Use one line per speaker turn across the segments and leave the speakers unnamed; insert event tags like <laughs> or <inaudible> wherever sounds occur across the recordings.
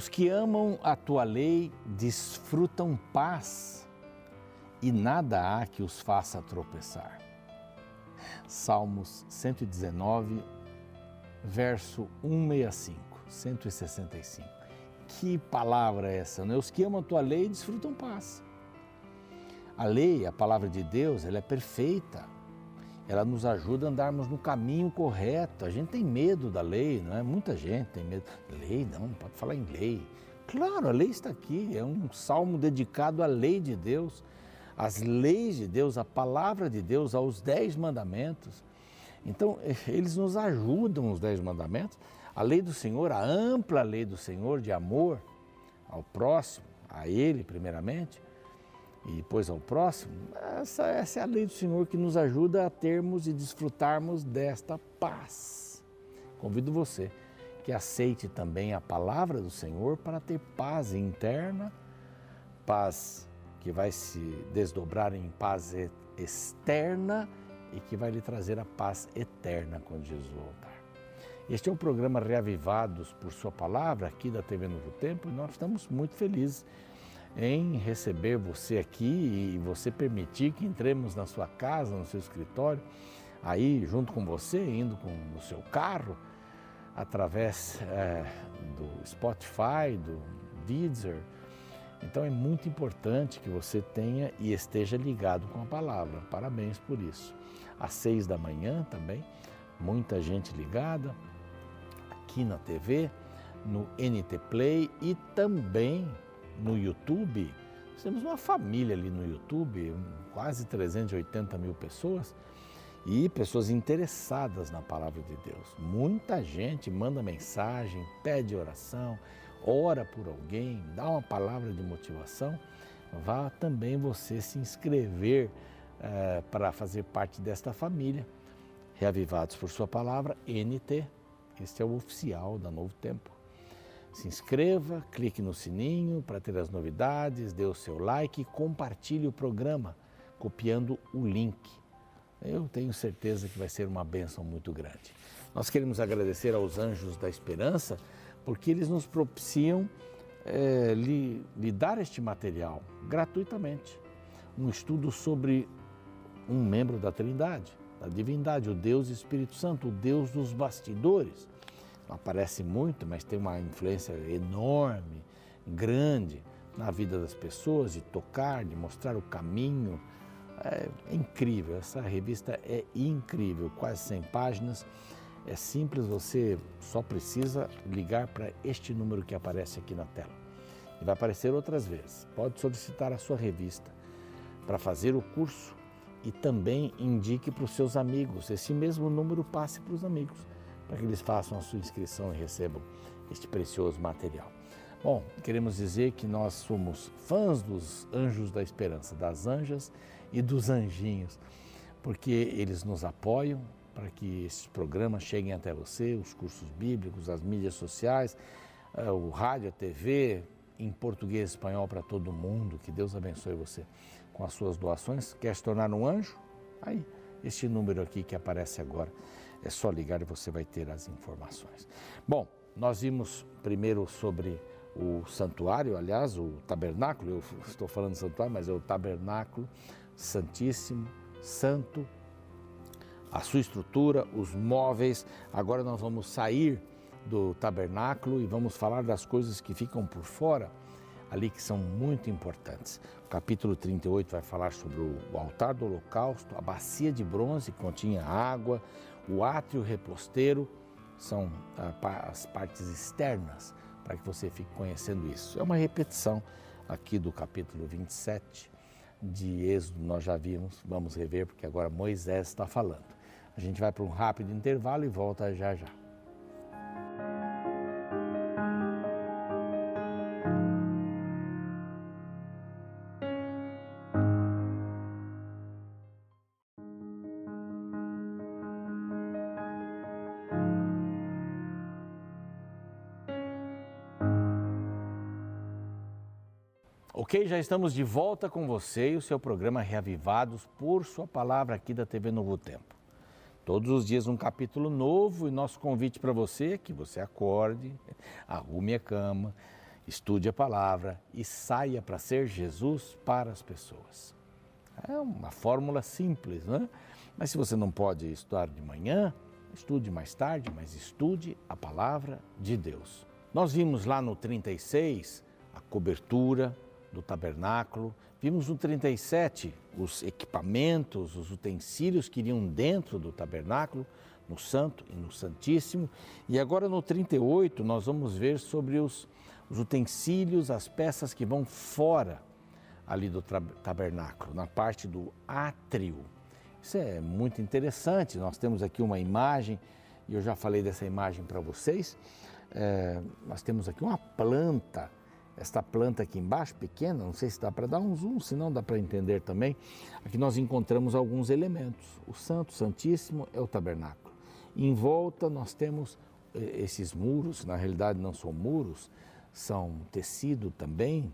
Os que amam a tua lei desfrutam paz e nada há que os faça tropeçar. Salmos 119, verso 165, 165. Que palavra é essa? Né? Os que amam a tua lei desfrutam paz. A lei, a palavra de Deus, ela é perfeita. Ela nos ajuda a andarmos no caminho correto. A gente tem medo da lei, não é? Muita gente tem medo. Lei, não, não pode falar em lei. Claro, a lei está aqui. É um salmo dedicado à lei de Deus, às leis de Deus, à palavra de Deus, aos dez mandamentos. Então, eles nos ajudam, os dez mandamentos. A lei do Senhor, a ampla lei do Senhor de amor ao próximo, a Ele primeiramente, e depois ao próximo, essa, essa é a lei do Senhor que nos ajuda a termos e desfrutarmos desta paz. Convido você que aceite também a palavra do Senhor para ter paz interna, paz que vai se desdobrar em paz externa e que vai lhe trazer a paz eterna quando Jesus voltar. Este é o programa Reavivados por Sua Palavra, aqui da TV Novo Tempo, e nós estamos muito felizes em receber você aqui e você permitir que entremos na sua casa, no seu escritório, aí junto com você, indo com o seu carro, através é, do Spotify, do Deezer. Então é muito importante que você tenha e esteja ligado com a palavra. Parabéns por isso. Às seis da manhã também, muita gente ligada aqui na TV, no NT Play e também no YouTube. Nós temos uma família ali no YouTube, quase 380 mil pessoas e pessoas interessadas na palavra de Deus. Muita gente manda mensagem, pede oração, ora por alguém, dá uma palavra de motivação. Vá também você se inscrever é, para fazer parte desta família. Reavivados por Sua Palavra, NT. Este é o oficial da Novo Tempo. Se inscreva, clique no sininho para ter as novidades, dê o seu like e compartilhe o programa copiando o link. Eu tenho certeza que vai ser uma bênção muito grande. Nós queremos agradecer aos Anjos da Esperança porque eles nos propiciam é, lhe, lhe dar este material gratuitamente. Um estudo sobre um membro da Trindade, da divindade, o Deus Espírito Santo, o Deus dos bastidores aparece muito, mas tem uma influência enorme, grande na vida das pessoas, de tocar, de mostrar o caminho. É, incrível, essa revista é incrível, quase 100 páginas. É simples, você só precisa ligar para este número que aparece aqui na tela. E vai aparecer outras vezes. Pode solicitar a sua revista para fazer o curso e também indique para os seus amigos. Esse mesmo número passe para os amigos para que eles façam a sua inscrição e recebam este precioso material. Bom, queremos dizer que nós somos fãs dos anjos da esperança, das anjas e dos anjinhos, porque eles nos apoiam para que esses programas cheguem até você, os cursos bíblicos, as mídias sociais, eh, o rádio, a TV, em português e espanhol para todo mundo. Que Deus abençoe você com as suas doações. Quer se tornar um anjo? Aí, este número aqui que aparece agora é só ligar e você vai ter as informações. Bom, nós vimos primeiro sobre o santuário, aliás, o tabernáculo, eu estou falando santuário, mas é o tabernáculo santíssimo, santo, a sua estrutura, os móveis. Agora nós vamos sair do tabernáculo e vamos falar das coisas que ficam por fora ali que são muito importantes. O capítulo 38 vai falar sobre o altar do holocausto, a bacia de bronze que continha água, o átrio reposteiro são ah, as partes externas para que você fique conhecendo isso. É uma repetição aqui do capítulo 27 de Êxodo, nós já vimos, vamos rever porque agora Moisés está falando. A gente vai para um rápido intervalo e volta já já. Estamos de volta com você e o seu programa Reavivados por Sua Palavra aqui da TV Novo Tempo. Todos os dias um capítulo novo e nosso convite para você é que você acorde, <laughs> arrume a cama estude a palavra e saia para ser Jesus para as pessoas. É uma fórmula simples, não é? Mas se você não pode estudar de manhã, estude mais tarde, mas estude a palavra de Deus. Nós vimos lá no 36 a cobertura do tabernáculo, vimos no 37 os equipamentos, os utensílios que iriam dentro do tabernáculo, no Santo e no Santíssimo, e agora no 38 nós vamos ver sobre os, os utensílios, as peças que vão fora ali do tabernáculo, na parte do átrio. Isso é muito interessante. Nós temos aqui uma imagem, e eu já falei dessa imagem para vocês. É, nós temos aqui uma planta, esta planta aqui embaixo, pequena, não sei se dá para dar um zoom, se não dá para entender também. Aqui nós encontramos alguns elementos. O Santo Santíssimo é o tabernáculo. Em volta nós temos eh, esses muros, na realidade não são muros, são tecido também,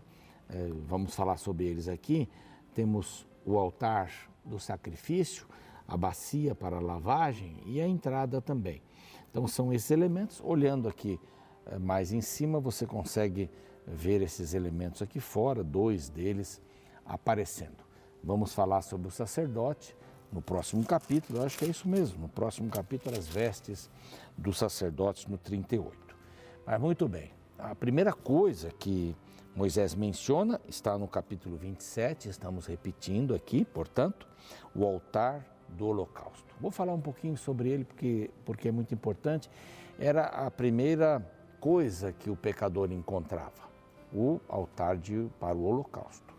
é, vamos falar sobre eles aqui. Temos o altar do sacrifício, a bacia para a lavagem e a entrada também. Então são esses elementos. Olhando aqui é, mais em cima, você consegue ver esses elementos aqui fora, dois deles aparecendo. Vamos falar sobre o sacerdote no próximo capítulo, eu acho que é isso mesmo, no próximo capítulo, as vestes dos sacerdotes no 38. Mas muito bem, a primeira coisa que Moisés menciona, está no capítulo 27, estamos repetindo aqui, portanto, o altar do holocausto. Vou falar um pouquinho sobre ele porque, porque é muito importante. Era a primeira coisa que o pecador encontrava, o altar de, para o holocausto.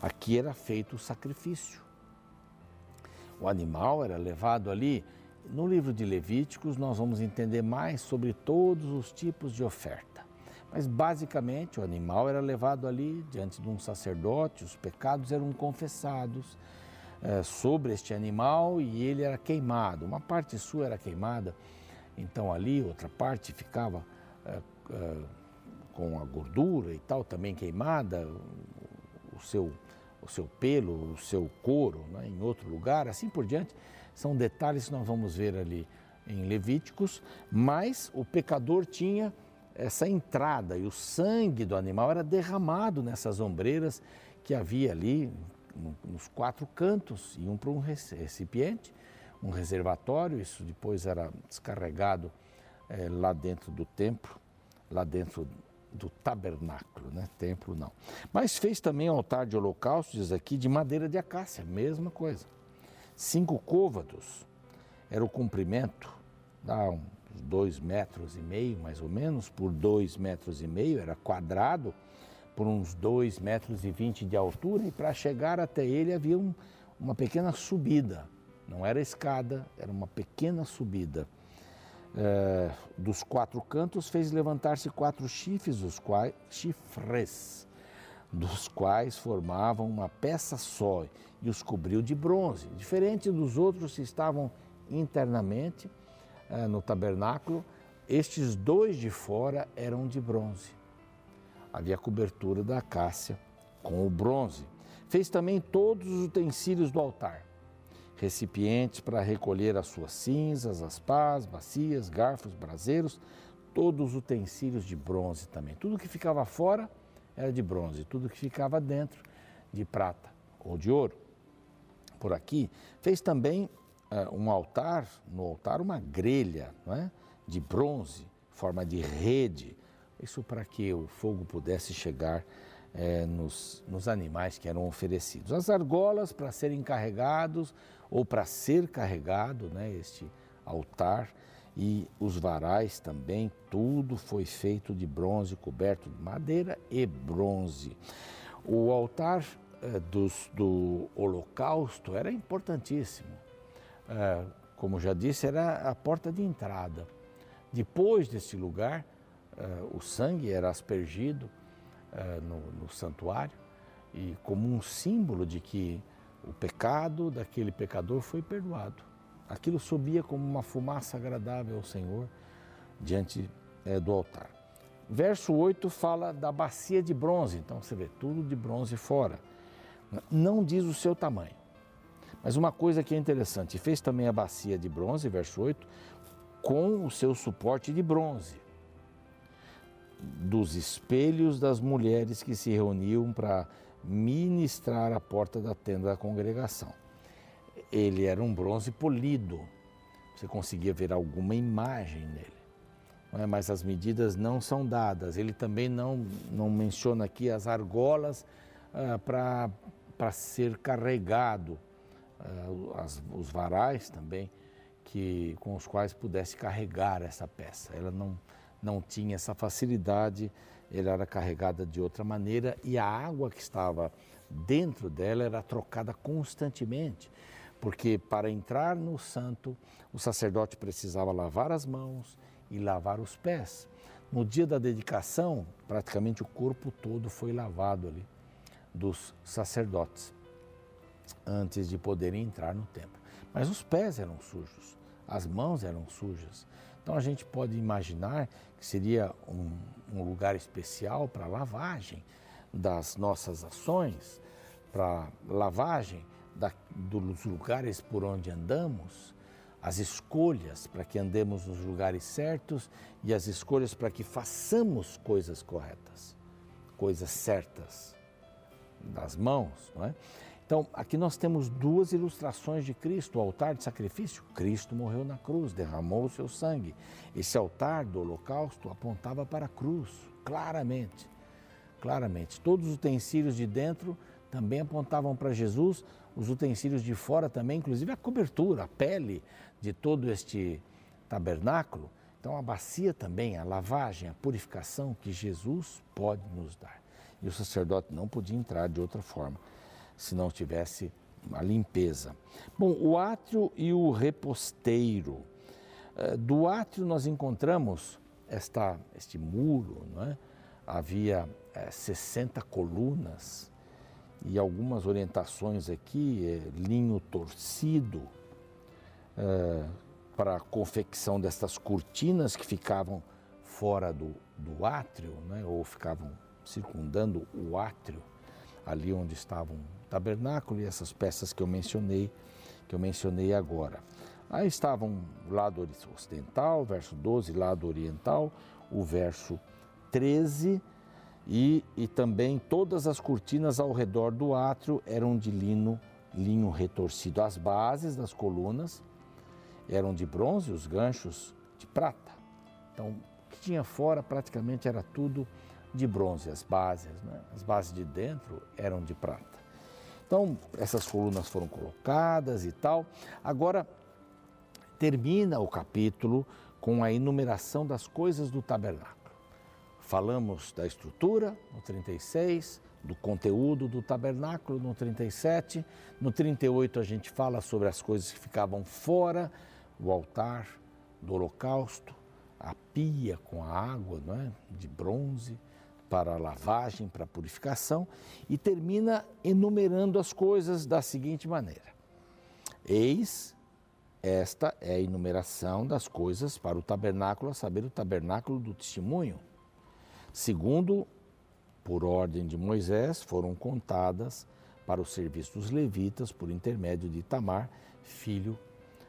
Aqui era feito o sacrifício. O animal era levado ali. No livro de Levíticos, nós vamos entender mais sobre todos os tipos de oferta. Mas basicamente o animal era levado ali diante de um sacerdote, os pecados eram confessados é, sobre este animal e ele era queimado. Uma parte sua era queimada, então ali outra parte ficava é, é, com a gordura e tal também queimada, o seu, o seu pelo, o seu couro né, em outro lugar, assim por diante. São detalhes que nós vamos ver ali em Levíticos, mas o pecador tinha essa entrada e o sangue do animal era derramado nessas ombreiras que havia ali nos quatro cantos, iam para um recipiente, um reservatório, isso depois era descarregado é, lá dentro do templo, lá dentro do tabernáculo, né? Templo não. Mas fez também altar de holocausto, diz aqui, de madeira de acácia, mesma coisa. Cinco côvados era o comprimento, dá um dois metros e meio, mais ou menos, por dois metros e meio, era quadrado, por uns dois metros e vinte de altura, e para chegar até ele havia um, uma pequena subida. Não era escada, era uma pequena subida. É, dos quatro cantos fez levantar-se quatro chifres, os quais, chifres, dos quais formavam uma peça só, e os cobriu de bronze, diferente dos outros que estavam internamente é, no tabernáculo, estes dois de fora eram de bronze. Havia cobertura da acácia com o bronze. Fez também todos os utensílios do altar, recipientes para recolher as suas cinzas, as pás, bacias, garfos, braseiros, todos os utensílios de bronze também. Tudo que ficava fora era de bronze, tudo que ficava dentro de prata ou de ouro. Por aqui, fez também uh, um altar, no altar uma grelha não é? de bronze, forma de rede, isso para que o fogo pudesse chegar é, nos, nos, animais que eram oferecidos. As argolas para serem carregados ou para ser carregado, né, este altar, e os varais também, tudo foi feito de bronze, coberto de madeira e bronze. O altar é, dos, do holocausto era importantíssimo é, como já disse, era a porta de entrada. Depois desse lugar, é, o sangue era aspergido é, no, no santuário e como um símbolo de que o pecado daquele pecador foi perdoado. Aquilo subia como uma fumaça agradável ao Senhor diante é, do altar. Verso 8 fala da bacia de bronze, então você vê tudo de bronze fora. Não diz o seu tamanho. Mas uma coisa que é interessante, fez também a bacia de bronze, verso 8, com o seu suporte de bronze. Dos espelhos das mulheres que se reuniam para ministrar à porta da tenda da congregação. Ele era um bronze polido, você conseguia ver alguma imagem nele. É? Mas as medidas não são dadas. Ele também não, não menciona aqui as argolas ah, para ser carregado, ah, as, os varais também, que, com os quais pudesse carregar essa peça. Ela não, não tinha essa facilidade, ela era carregada de outra maneira e a água que estava dentro dela era trocada constantemente, porque para entrar no santo, o sacerdote precisava lavar as mãos e lavar os pés. No dia da dedicação, praticamente o corpo todo foi lavado ali dos sacerdotes antes de poderem entrar no templo. Mas os pés eram sujos, as mãos eram sujas. Então a gente pode imaginar que seria um, um lugar especial para lavagem das nossas ações, para lavagem da, dos lugares por onde andamos, as escolhas para que andemos nos lugares certos e as escolhas para que façamos coisas corretas, coisas certas das mãos, não é? Então, aqui nós temos duas ilustrações de Cristo: o altar de sacrifício, Cristo morreu na cruz, derramou o seu sangue. Esse altar do holocausto apontava para a cruz, claramente. Claramente. Todos os utensílios de dentro também apontavam para Jesus, os utensílios de fora também, inclusive a cobertura, a pele de todo este tabernáculo. Então, a bacia também, a lavagem, a purificação que Jesus pode nos dar. E o sacerdote não podia entrar de outra forma se não tivesse a limpeza. Bom, o átrio e o reposteiro. Eh, do átrio nós encontramos esta, este muro, não é? havia é, eh, 60 colunas e algumas orientações aqui, é, linho torcido, é, para a confecção destas cortinas que ficavam fora do, do átrio, né? ou ficavam circundando o átrio, ali onde estavam tabernáculo e essas peças que eu mencionei, que eu mencionei agora. Aí estavam o lado ocidental, verso 12, lado oriental, o verso 13 e, e também todas as cortinas ao redor do átrio eram de lino, linho retorcido. As bases das colunas eram de bronze, os ganchos de prata. Então, o que tinha fora praticamente era tudo de bronze, as bases, né? as bases de dentro eram de prata. Então, essas colunas foram colocadas e tal. Agora, termina o capítulo com a enumeração das coisas do tabernáculo. Falamos da estrutura no 36, do conteúdo do tabernáculo no 37, no 38 a gente fala sobre as coisas que ficavam fora, o altar do holocausto, a pia com a água não é? de bronze, para a lavagem, para a purificação, e termina enumerando as coisas da seguinte maneira: Eis, esta é a enumeração das coisas para o tabernáculo, a saber, o tabernáculo do testemunho. Segundo, por ordem de Moisés, foram contadas para o serviço dos levitas por intermédio de Tamar, filho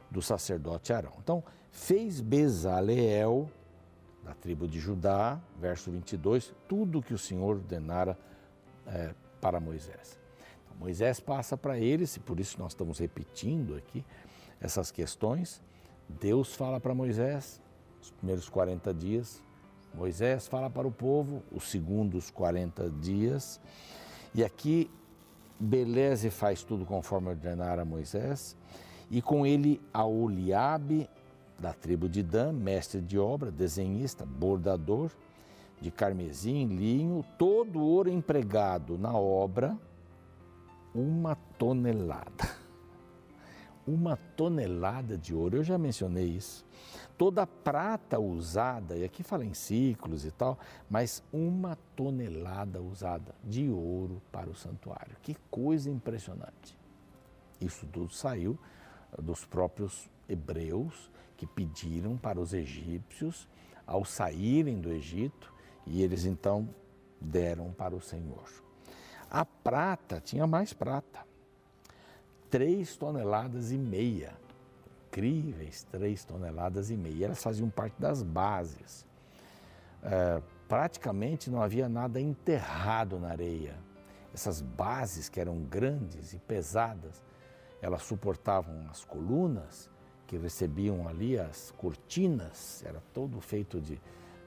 do sacerdote Arão. Então, fez Bezaleel da tribo de Judá, verso 22, tudo que o Senhor ordenara é, para Moisés. Então, Moisés passa para eles, e por isso nós estamos repetindo aqui essas questões. Deus fala para Moisés, os primeiros 40 dias, Moisés fala para o povo, os segundos 40 dias, e aqui Beleze faz tudo conforme ordenara Moisés, e com ele a Oliabe da tribo de Dan, mestre de obra, desenhista, bordador, de carmesim, linho, todo o ouro empregado na obra, uma tonelada. <laughs> Uma tonelada de ouro, eu já mencionei isso. Toda a prata usada, e aqui fala em ciclos e tal, mas uma tonelada usada de ouro para o santuário. Que coisa impressionante. Isso tudo saiu dos próprios hebreus que pediram para os egípcios ao saírem do Egito e eles então deram para o Senhor. A prata, tinha mais prata, três toneladas e meia, incríveis três toneladas e meia. Elas faziam parte das bases é, praticamente não havia nada enterrado na areia. Essas bases que eram grandes e pesadas, elas suportavam as colunas que recebiam ali as cortinas, era todo feito de,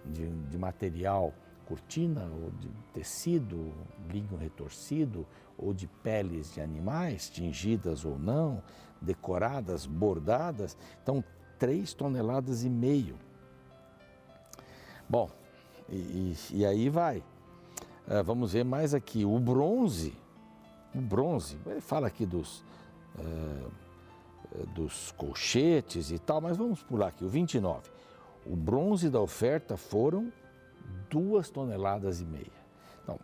de, de material, cortina ou de tecido, linho retorcido ou de peles de animais, tingidas ou não, decoradas, bordadas. Então, três toneladas e meio. Bom, e, e, e aí vai. Uh, vamos ver mais aqui. O bronze, o bronze, ele fala aqui dos, uh, dos colchetes e tal, mas vamos pular aqui, o 29. O bronze da oferta foram duas toneladas e meia. Então,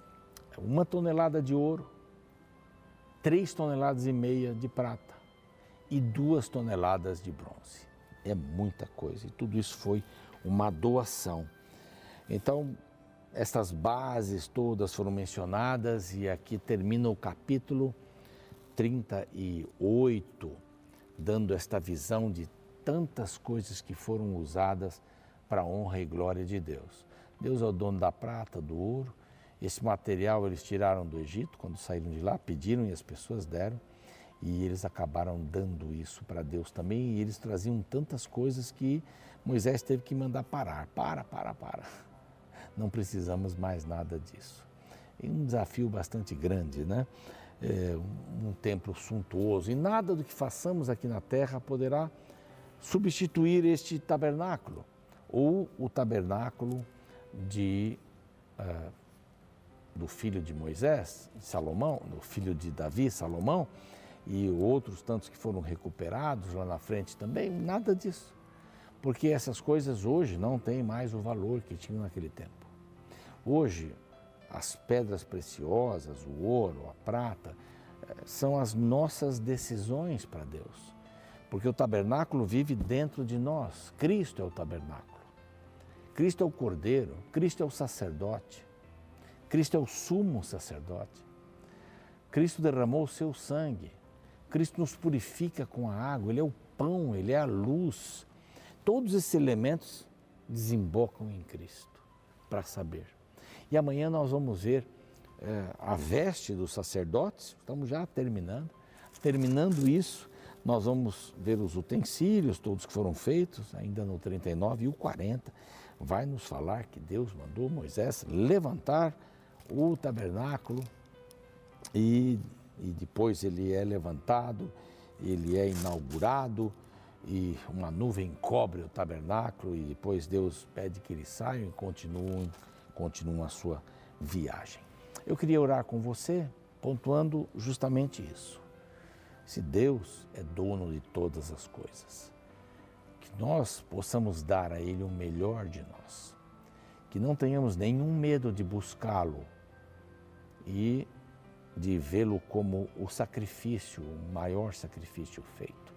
uma tonelada de ouro, três toneladas e meia de prata e duas toneladas de bronze. É muita coisa e tudo isso foi uma doação. Então, essas bases todas foram mencionadas e aqui termina o capítulo 38, dando esta visão de tantas coisas que foram usadas para a honra e glória de Deus. Deus é o dono da prata, do ouro. Esse material eles tiraram do Egito quando saíram de lá, pediram e as pessoas deram. E eles acabaram dando isso para Deus também. E eles traziam tantas coisas que Moisés teve que mandar parar. Para, para, para não precisamos mais nada disso. E um desafio bastante grande, né? É, um templo suntuoso e nada do que façamos aqui na terra poderá substituir este tabernáculo ou o tabernáculo de uh, do filho de Moisés, Salomão, do filho de Davi, Salomão, e outros tantos que foram recuperados lá na frente também, nada disso. Porque essas coisas hoje não têm mais o valor que tinham naquele tempo. Hoje, as pedras preciosas, o ouro, a prata, eh, são as nossas decisões para Deus. Porque o tabernáculo vive dentro de nós. Cristo é o tabernáculo. Cristo é o cordeiro, Cristo é o sacerdote. Cristo é o sumo sacerdote. Cristo derramou o seu sangue. Cristo nos purifica com a água, ele é o pão, ele é a luz. Todos esses elementos desembocam em Cristo para saber. E amanhã nós vamos ver é, a veste dos sacerdotes, estamos já terminando. Terminando isso, nós vamos ver os utensílios, todos que foram feitos, ainda no 39 e o 40. Vai nos falar que Deus mandou Moisés levantar o tabernáculo e, e depois ele é levantado, ele é inaugurado e uma nuvem cobre o tabernáculo e depois Deus pede que eles saiam e continuem continuam a sua viagem. Eu queria orar com você, pontuando justamente isso. Se Deus é dono de todas as coisas, que nós possamos dar a Ele o melhor de nós, que não tenhamos nenhum medo de buscá-lo e de vê-lo como o sacrifício, o maior sacrifício feito,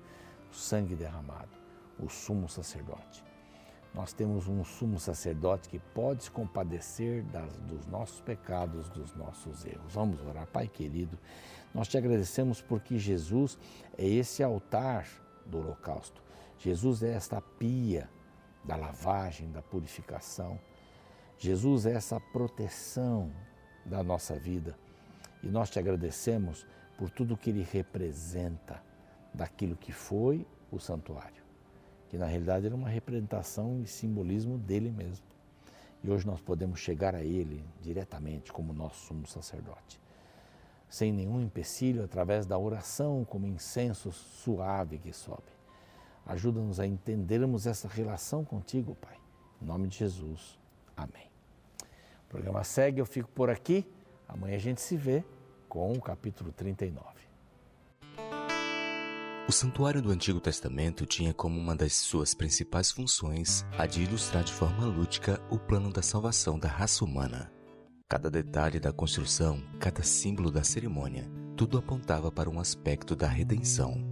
o sangue derramado, o sumo sacerdote nós temos um sumo sacerdote que pode se compadecer das, dos nossos pecados, dos nossos erros. Vamos orar, Pai querido. Nós te agradecemos porque Jesus é esse altar do holocausto. Jesus é esta pia da lavagem, da purificação. Jesus é essa proteção da nossa vida. E nós te agradecemos por tudo que ele representa daquilo que foi o santuário que na realidade era uma representação e simbolismo dele mesmo. E hoje nós podemos chegar a ele diretamente como nosso sumo sacerdote, sem nenhum empecilho, através da oração como incenso suave que sobe. Ajuda-nos a entendermos essa relação contigo, Pai. Em nome de Jesus. Amém. O programa segue, eu fico por aqui. Amanhã a gente se vê com o capítulo 39.
O santuário do Antigo Testamento tinha como uma das suas principais funções a de ilustrar de forma lúdica o plano da salvação da raça humana. Cada detalhe da construção, cada símbolo da cerimônia, tudo apontava para um aspecto da redenção.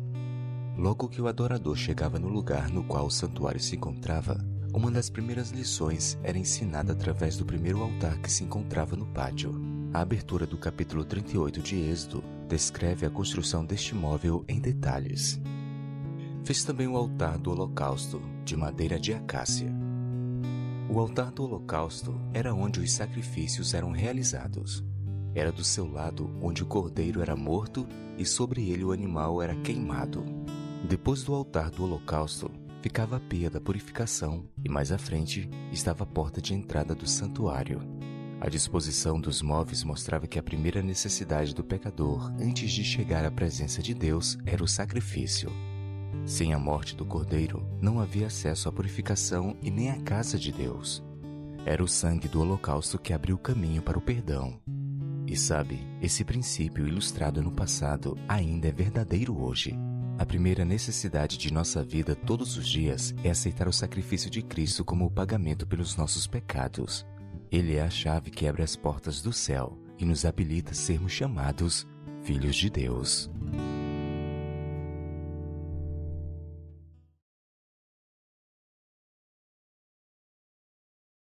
Logo que o adorador chegava no lugar no qual o santuário se encontrava, uma das primeiras lições era ensinada através do primeiro altar que se encontrava no pátio. A abertura do capítulo 38 de Êxodo descreve a construção deste móvel em detalhes. Fez também o altar do holocausto, de madeira de acácia. O altar do holocausto era onde os sacrifícios eram realizados. Era do seu lado onde o cordeiro era morto e sobre ele o animal era queimado. Depois do altar do holocausto, ficava a pia da purificação e mais à frente estava a porta de entrada do santuário. A disposição dos móveis mostrava que a primeira necessidade do pecador antes de chegar à presença de Deus era o sacrifício. Sem a morte do cordeiro, não havia acesso à purificação e nem à casa de Deus. Era o sangue do holocausto que abriu o caminho para o perdão. E sabe, esse princípio ilustrado no passado ainda é verdadeiro hoje. A primeira necessidade de nossa vida todos os dias é aceitar o sacrifício de Cristo como o pagamento pelos nossos pecados. Ele é a chave que abre as portas do céu e nos habilita a sermos chamados filhos de Deus.